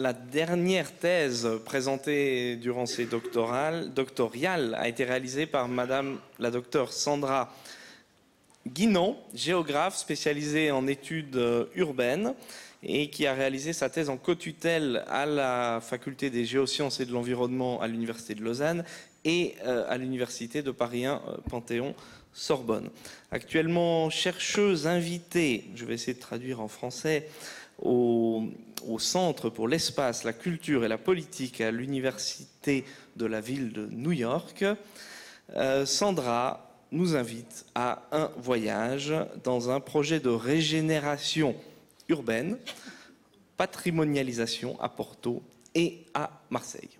la dernière thèse présentée durant ces doctorales, a été réalisée par Madame la docteure Sandra Guinan, géographe spécialisée en études urbaines et qui a réalisé sa thèse en co-tutelle à la faculté des géosciences et de l'environnement à l'université de Lausanne et euh, à l'université de Paris 1 euh, Panthéon Sorbonne. Actuellement chercheuse invitée, je vais essayer de traduire en français, au, Centre pour l'espace, la culture et la politique à l'université de la ville de New York, euh, Sandra nous invite à un voyage dans un projet de régénération urbaine, patrimonialisation à Porto et à Marseille.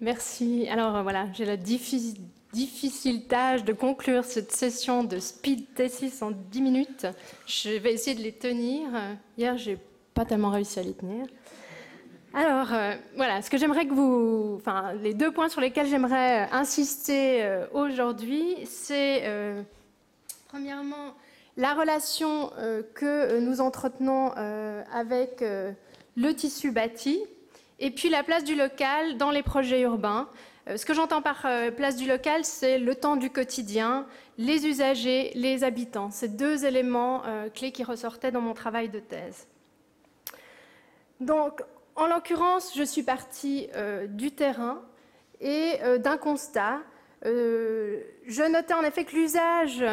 Merci. Alors voilà, j'ai la difficile, tâche de conclure cette session de speed thesis en 10 minutes. Je vais essayer de les tenir. Hier, j'ai pas tellement réussi à les tenir. Alors, euh, voilà, ce que j'aimerais que vous. Enfin, les deux points sur lesquels j'aimerais insister euh, aujourd'hui, c'est euh, premièrement la relation que nous entretenons avec le tissu bâti, et puis la place du local dans les projets urbains. Ce que j'entends par place du local, c'est le temps du quotidien, les usagers, les habitants. C'est deux éléments clés qui ressortaient dans mon travail de thèse. Donc, en l'occurrence, je suis partie euh, du terrain et euh, d'un constat. Euh, je notais en effet que l'usage,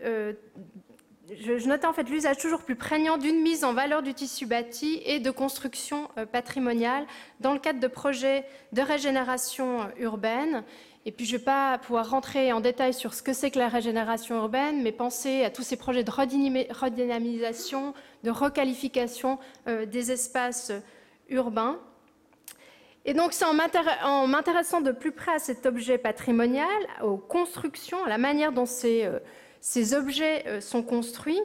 je, notais en fait l'usage toujours plus prégnant d'une mise en valeur du tissu bâti et de construction patrimoniale dans le cadre de projets de régénération urbaine. Et puis, je ne vais pas pouvoir rentrer en détail sur ce que c'est que la régénération urbaine, mais penser à tous ces projets de redynamisation, de requalification des espaces urbain. Et donc, c'est en m'intéressant de plus près à cet objet patrimonial, aux constructions, à la manière dont ces, euh, objets euh, sont construits,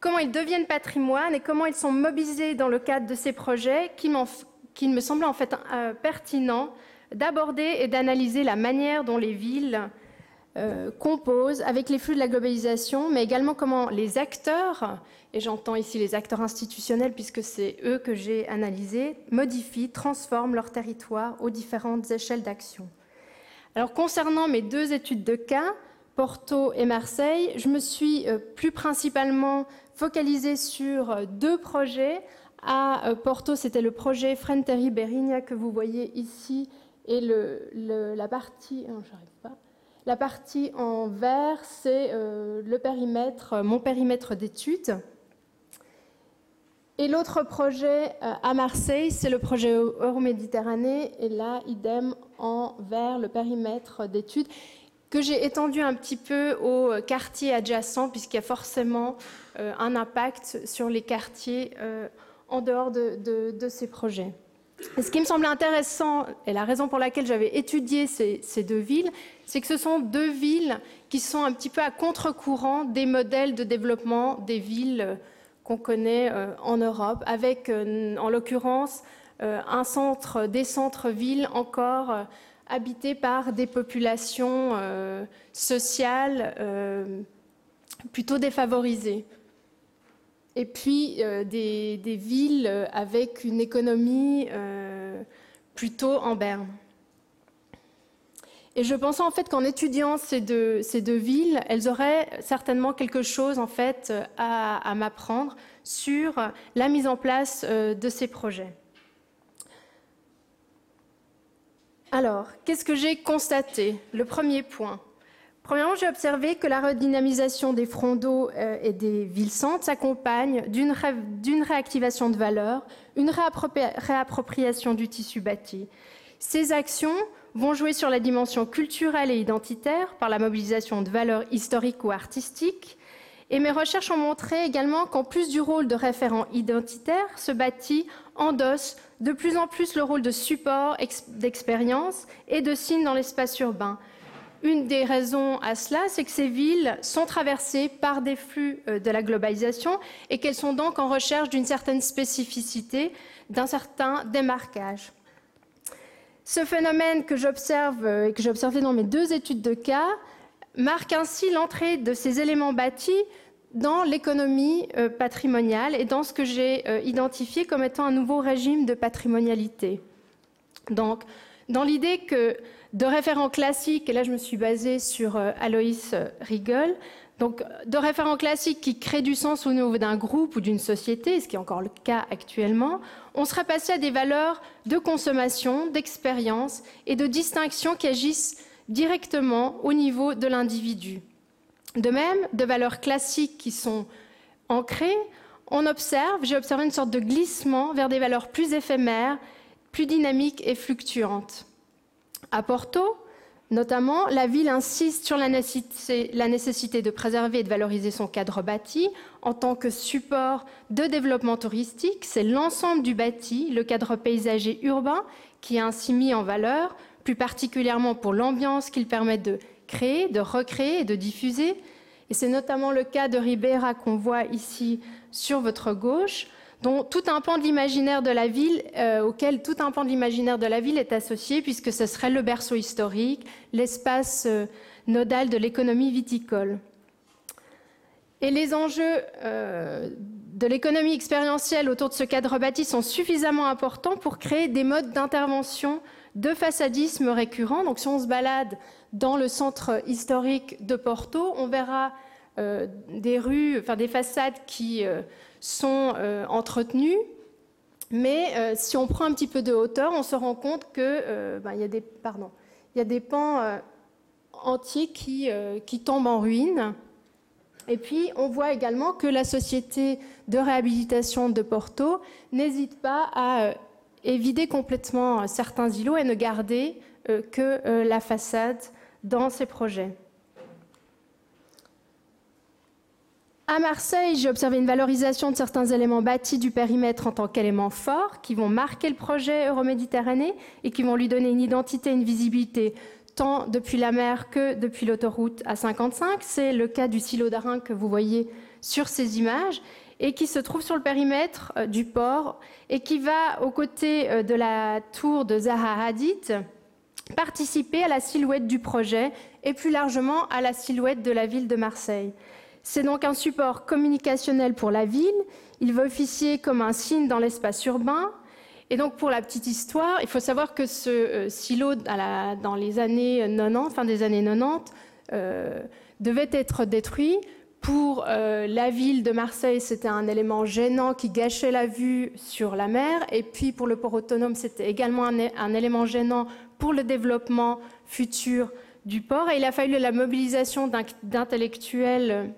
comment ils deviennent patrimoine et comment ils sont mobilisés dans le cadre de ces projets, qu'il me semblait en fait euh, pertinent d'aborder et d'analyser la manière dont les villes composent avec les flux de la globalisation, mais également comment les acteurs et j'entends ici les acteurs institutionnels puisque c'est eux que j'ai analysés, modifient, transforment leur territoire aux différentes échelles d'action. Alors concernant mes deux études de cas, Porto et Marseille, je me suis euh, plus principalement focalisée sur euh, deux projets. À euh, Porto, c'était le projet Frenteri Berigna que vous voyez ici et la partie, pas, la partie en vert, c'est le périmètre, mon périmètre d'études. Et l'autre projet euh, à Marseille, c'est le projet Euroméditerranée, et là, idem, en vert, le périmètre d'études, que j'ai étendu un petit peu aux quartiers adjacents, puisqu'il y a forcément euh, un impact sur les quartiers euh, en dehors de, ces projets. Ce qui me semble intéressant, et la raison pour laquelle j'avais étudié ces, deux villes, c'est que ce sont deux villes qui sont un petit peu à contre-courant des modèles de développement des villes qu'on connaît euh, en Europe, avec euh, en l'occurrence euh, un centre, des centres-villes encore habités par des populations sociales plutôt défavorisées. Et puis des, des, villes avec une économie plutôt en berne. Et je pensais en fait qu'en étudiant ces deux, ces deux, villes, elles auraient certainement quelque chose en fait à, m'apprendre sur la mise en place euh, de ces projets. Alors, qu'est-ce que j'ai constaté? Le premier point. Premièrement, j'ai observé que la redynamisation des fronts d'eau euh, et des villes-centres s'accompagne d'une réactivation de valeur, une réappropriation du tissu bâti. Ces actions vont jouer sur la dimension culturelle et identitaire par la mobilisation de valeurs historiques ou artistiques. Et mes recherches ont montré également qu'en plus du rôle de référent identitaire, ce bâti endosse de plus en plus le rôle de support d'expérience et de signe dans l'espace urbain. Une des raisons à cela, c'est que ces villes sont traversées par des flux euh, de la globalisation et qu'elles sont donc en recherche d'une certaine spécificité, d'un certain démarquage. Ce phénomène que j'observe euh, et que j'ai observé dans mes deux études de cas marque ainsi l'entrée de ces éléments bâtis dans l'économie euh, patrimoniale et dans ce que j'ai identifié comme étant un nouveau régime de patrimonialité. Donc, dans l'idée que de référents classiques, et là je me suis basée sur Aloïs Riegel, donc de référents classiques qui créent du sens au niveau d'un groupe ou d'une société, ce qui est encore le cas actuellement, on serait passé à des valeurs de consommation, d'expérience et de distinction qui agissent directement au niveau de l'individu. De même, de valeurs classiques qui sont ancrées, on observe, j'ai observé une sorte de glissement vers des valeurs plus éphémères, plus dynamiques et fluctuantes. À Porto, notamment, la ville insiste sur la nécessité, de préserver et de valoriser son cadre bâti en tant que support de développement touristique. C'est l'ensemble du bâti, le cadre paysager urbain, qui est ainsi mis en valeur, plus particulièrement pour l'ambiance qu'il permet de créer, de recréer et de diffuser. Et c'est notamment le cas de Ribera qu'on voit ici sur votre gauche, dont tout un pan de l'imaginaire de la ville, euh, auquel tout un pan de l'imaginaire de la ville est associé, puisque ce serait le berceau historique, l'espace euh, nodal de l'économie viticole. Et les enjeux euh, de l'économie expérientielle autour de ce cadre bâti sont suffisamment importants pour créer des modes d'intervention de façadisme récurrent. Donc si on se balade dans le centre historique de Porto, on verra des rues, enfin des façades qui sont euh, entretenues. Mais si on prend un petit peu de hauteur, on se rend compte qu'il pardon, il y a des pans entiers qui, qui tombent en ruine. Et puis, on voit également que la société de réhabilitation de Porto n'hésite pas à vider complètement certains îlots et ne garder euh, que euh, la façade dans ses projets. À Marseille, j'ai observé une valorisation de certains éléments bâtis du périmètre en tant qu'éléments forts qui vont marquer le projet Euroméditerranée et qui vont lui donner une identité, une visibilité, tant depuis la mer que depuis l'autoroute A55. C'est le cas du silo d'Arin que vous voyez sur ces images et qui se trouve sur le périmètre euh, du port et qui va, aux côtés euh, de la tour de Zaha participer à la silhouette du projet et plus largement à la silhouette de la ville de Marseille. C'est donc un support communicationnel pour la ville. Il va officier comme un signe dans l'espace urbain. Et donc, pour la petite histoire, il faut savoir que ce euh, silo, dans les années 90, fin des années 90, devait être détruit pour euh, la ville de Marseille, c'était un élément gênant qui gâchait la vue sur la mer. Et puis pour le port autonome, c'était également un, élément gênant pour le développement futur du port. Et il a fallu la mobilisation d'intellectuels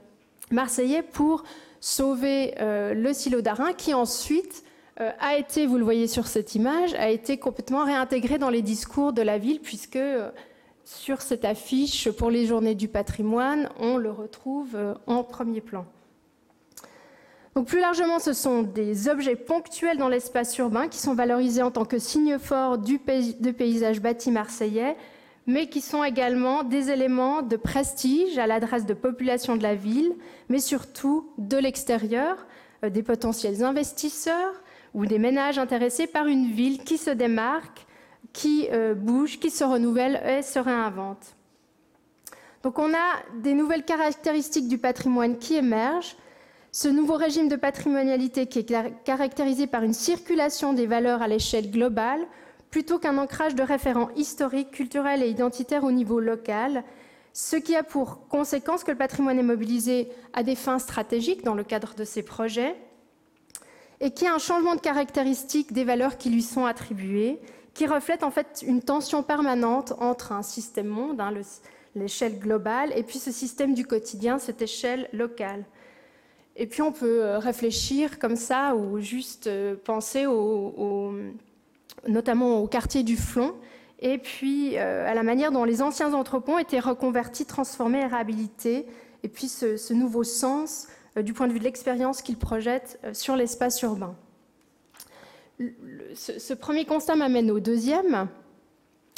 marseillais pour sauver euh, le silo d'Arin, qui ensuite euh, a été, vous le voyez sur cette image, a été complètement réintégré dans les discours de la ville, puisque sur cette affiche pour les journées du patrimoine, on le retrouve euh, en premier plan. Donc plus largement, ce sont des objets ponctuels dans l'espace urbain qui sont valorisés en tant que signe fort du paysage bâti marseillais, mais qui sont également des éléments de prestige à l'adresse de populations de la ville, mais surtout de l'extérieur, euh, des potentiels investisseurs ou des ménages intéressés par une ville qui se démarque qui euh, bouge, qui se renouvelle et se réinvente. Donc on a des nouvelles caractéristiques du patrimoine qui émergent. Ce nouveau régime de patrimonialité qui est caractérisé par une circulation des valeurs à l'échelle globale, plutôt qu'un ancrage de référents historiques, culturels et identitaires au niveau local, ce qui a pour conséquence que le patrimoine est mobilisé à des fins stratégiques dans le cadre de ses projets, et qu'il y a un changement de caractéristique des valeurs qui lui sont attribuées, qui reflète en fait une tension permanente entre un système monde, hein, l'échelle globale, et puis ce système du quotidien, cette échelle locale. Et puis on peut euh, réfléchir comme ça ou juste euh, penser notamment au quartier du Flon. Et puis euh, à la manière dont les anciens entrepôts été reconvertis, transformés et réhabilités, et puis ce nouveau sens du point de vue de l'expérience qu'ils projettent sur l'espace urbain. Ce, premier constat m'amène au deuxième.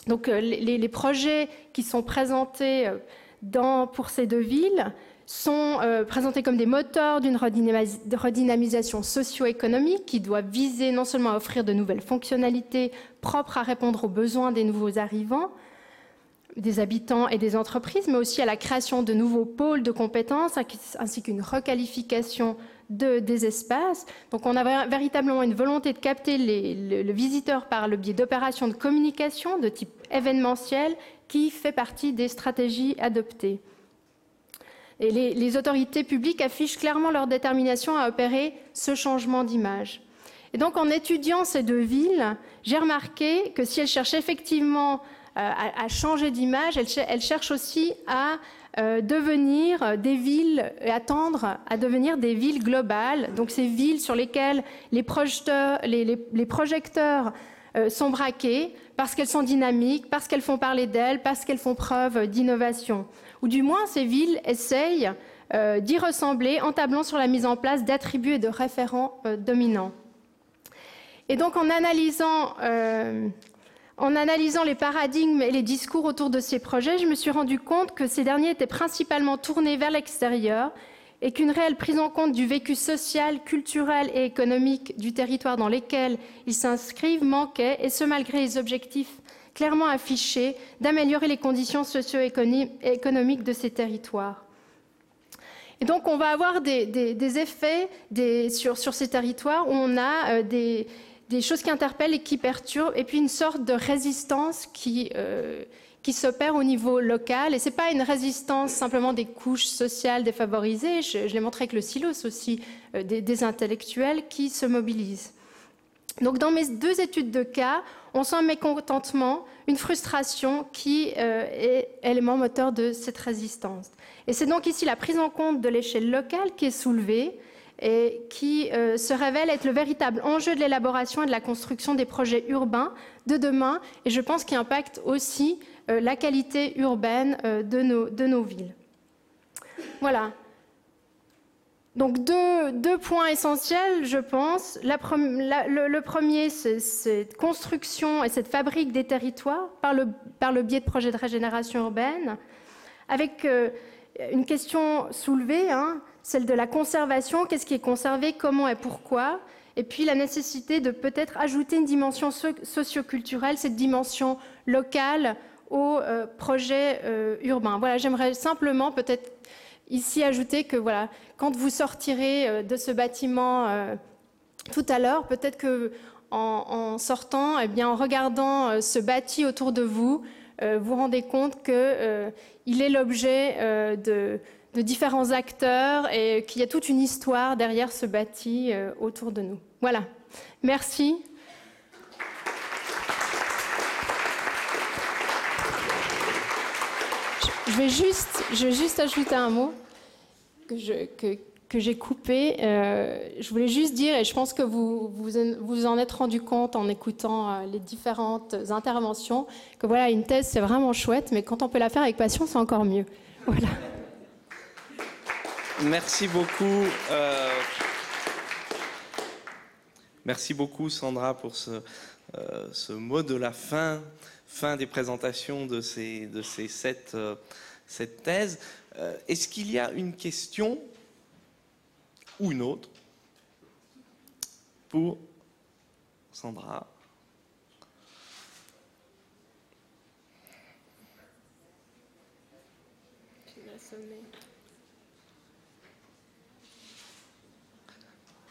Donc, euh, les, projets qui sont présentés euh, pour ces deux villes sont euh, présentés comme des moteurs d'une redynamisation socio-économique qui doit viser non seulement à offrir de nouvelles fonctionnalités propres à répondre aux besoins des nouveaux arrivants, des habitants et des entreprises, mais aussi à la création de nouveaux pôles de compétences, ainsi qu'une requalification de, des espaces. Donc on a véritablement une volonté de capter le, visiteur par le biais d'opérations de communication de type événementiel qui fait partie des stratégies adoptées. Et les, autorités publiques affichent clairement leur détermination à opérer ce changement d'image. Et donc en étudiant ces deux villes, j'ai remarqué que si elles cherchent effectivement euh, à, changer d'image, elles, cherchent aussi à euh, devenir des villes et attendre à devenir des villes globales. Donc ces villes sur lesquelles les projecteurs, les, projecteurs euh, sont braqués parce qu'elles sont dynamiques, parce qu'elles font parler d'elles, parce qu'elles font preuve d'innovation. Ou du moins ces villes essayent d'y ressembler en tablant sur la mise en place d'attributs et de référents dominants. Et donc en analysant en analysant les paradigmes et les discours autour de ces projets, je me suis rendu compte que ces derniers étaient principalement tournés vers l'extérieur et qu'une réelle prise en compte du vécu social, culturel et économique du territoire dans lequel ils s'inscrivent manquait, et ce malgré les objectifs clairement affichés d'améliorer les conditions socio-économiques de ces territoires. Et donc on va avoir des, effets sur, ces territoires où on a euh, des, choses qui interpellent et qui perturbent, et puis une sorte de résistance qui, euh, s'opère au niveau local. Et ce n'est pas une résistance simplement des couches sociales défavorisées, je, l'ai montré avec le silos aussi, euh, des, intellectuels qui se mobilisent. Donc dans mes deux études de cas, on sent un mécontentement, une frustration qui euh, est élément moteur de cette résistance. Et c'est donc ici la prise en compte de l'échelle locale qui est soulevée, et qui euh, se révèle être le véritable enjeu de l'élaboration et de la construction des projets urbains de demain, et je pense qu'il impacte aussi euh, la qualité urbaine de, nos, villes. Voilà. Donc deux, points essentiels, je pense. Le, premier, c'est cette construction et cette fabrique des territoires par le, biais de projets de régénération urbaine, avec une question soulevée, hein, celle de la conservation, qu'est-ce qui est conservé, comment et pourquoi, et puis la nécessité de peut-être ajouter une dimension socioculturelle, cette dimension locale au euh, projet euh, urbain. Voilà, j'aimerais simplement peut-être ici ajouter que voilà, quand vous sortirez euh, de ce bâtiment tout à l'heure, peut-être que en, sortant, eh bien, en regardant ce bâti autour de vous, vous vous rendez compte qu'il est l'objet de différents acteurs et qu'il y a toute une histoire derrière ce bâti euh, autour de nous. Voilà. Merci. Je vais juste, ajouter un mot que, j'ai coupé. Euh, je voulais juste dire, et je pense que vous vous, en êtes rendu compte en écoutant euh, les différentes interventions, que voilà, une thèse, c'est vraiment chouette, mais quand on peut la faire avec passion, c'est encore mieux. Merci beaucoup. Euh, merci beaucoup, Sandra, pour ce, mot de la fin, fin des présentations de ces, de ces sept, euh, thèses. Est-ce qu'il y a une question ou une autre pour Sandra?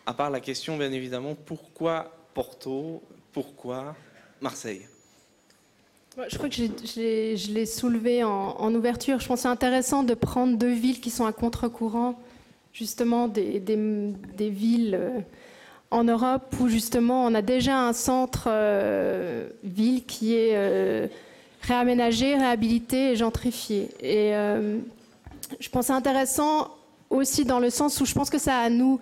À part la question, bien évidemment, pourquoi Porto? Pourquoi Marseille? Je crois que je l'ai soulevé en, ouverture. Je pense que c'est intéressant de prendre deux villes qui sont à contre-courant, justement des, villes euh, en Europe où justement on a déjà un centre-ville euh, qui est euh, réaménagé, réhabilité et gentrifié. Et je pense que c'est intéressant aussi dans le sens où je pense que ça à nous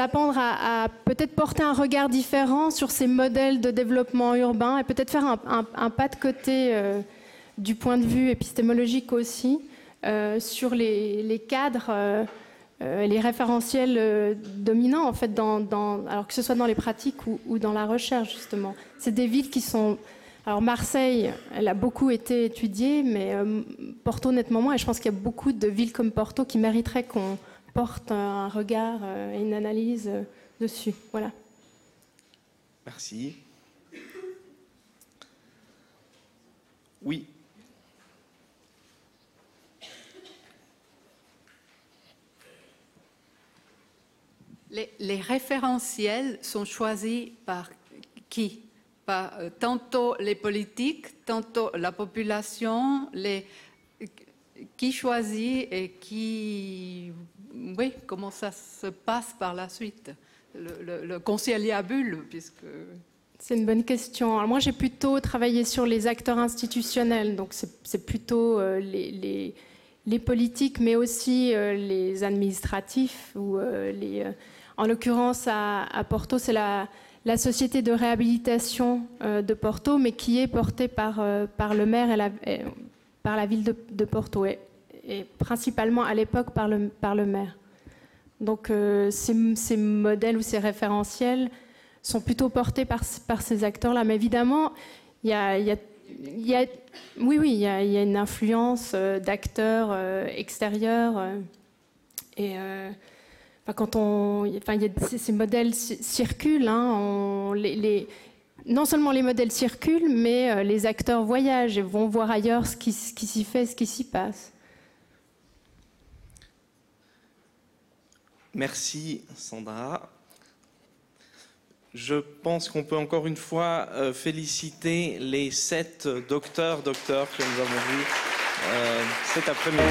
apprendre à, peut-être porter un regard différent sur ces modèles de développement urbain et peut-être faire un, pas de côté euh, du point de vue épistémologique aussi euh, sur les, cadres, euh, les référentiels dominants en fait, alors que ce soit dans les pratiques ou, ou dans la recherche justement. C'est des villes qui sont alors Marseille, elle a beaucoup été étudiée, mais Porto nettement moins. Et je pense qu'il y a beaucoup de villes comme Porto qui mériteraient qu'on porte un regard euh, et une analyse euh, dessus. Voilà. Merci. Oui. Les, référentiels sont choisis par qui? Par euh, tantôt les politiques, tantôt la population. Les... Qui choisit et qui oui, comment ça se passe par la suite? Le, le, conciliabule, puisque... C'est une bonne question. Alors moi, j'ai plutôt travaillé sur les acteurs institutionnels, donc c'est plutôt euh, les, politiques, mais aussi euh, les administratifs. Euh, en l'occurrence, à, Porto, c'est la, société de réhabilitation de Porto, mais qui est portée par, le maire et par la ville de, Porto, principalement à l'époque par le, maire. Donc ces, ces, modèles ou ces référentiels sont plutôt portés par, ces acteurs-là. Mais évidemment, il y a, oui, il y, a, une influence euh, d'acteurs euh, extérieurs. Euh, et ces modèles circulent, hein, non seulement les modèles circulent, mais les acteurs voyagent et vont voir ailleurs ce qui, ce qui s'y fait, ce qui s'y passe. Merci Sandra. Je pense qu'on peut encore une fois euh, féliciter les sept docteurs, que nous avons vus euh, cet après-midi.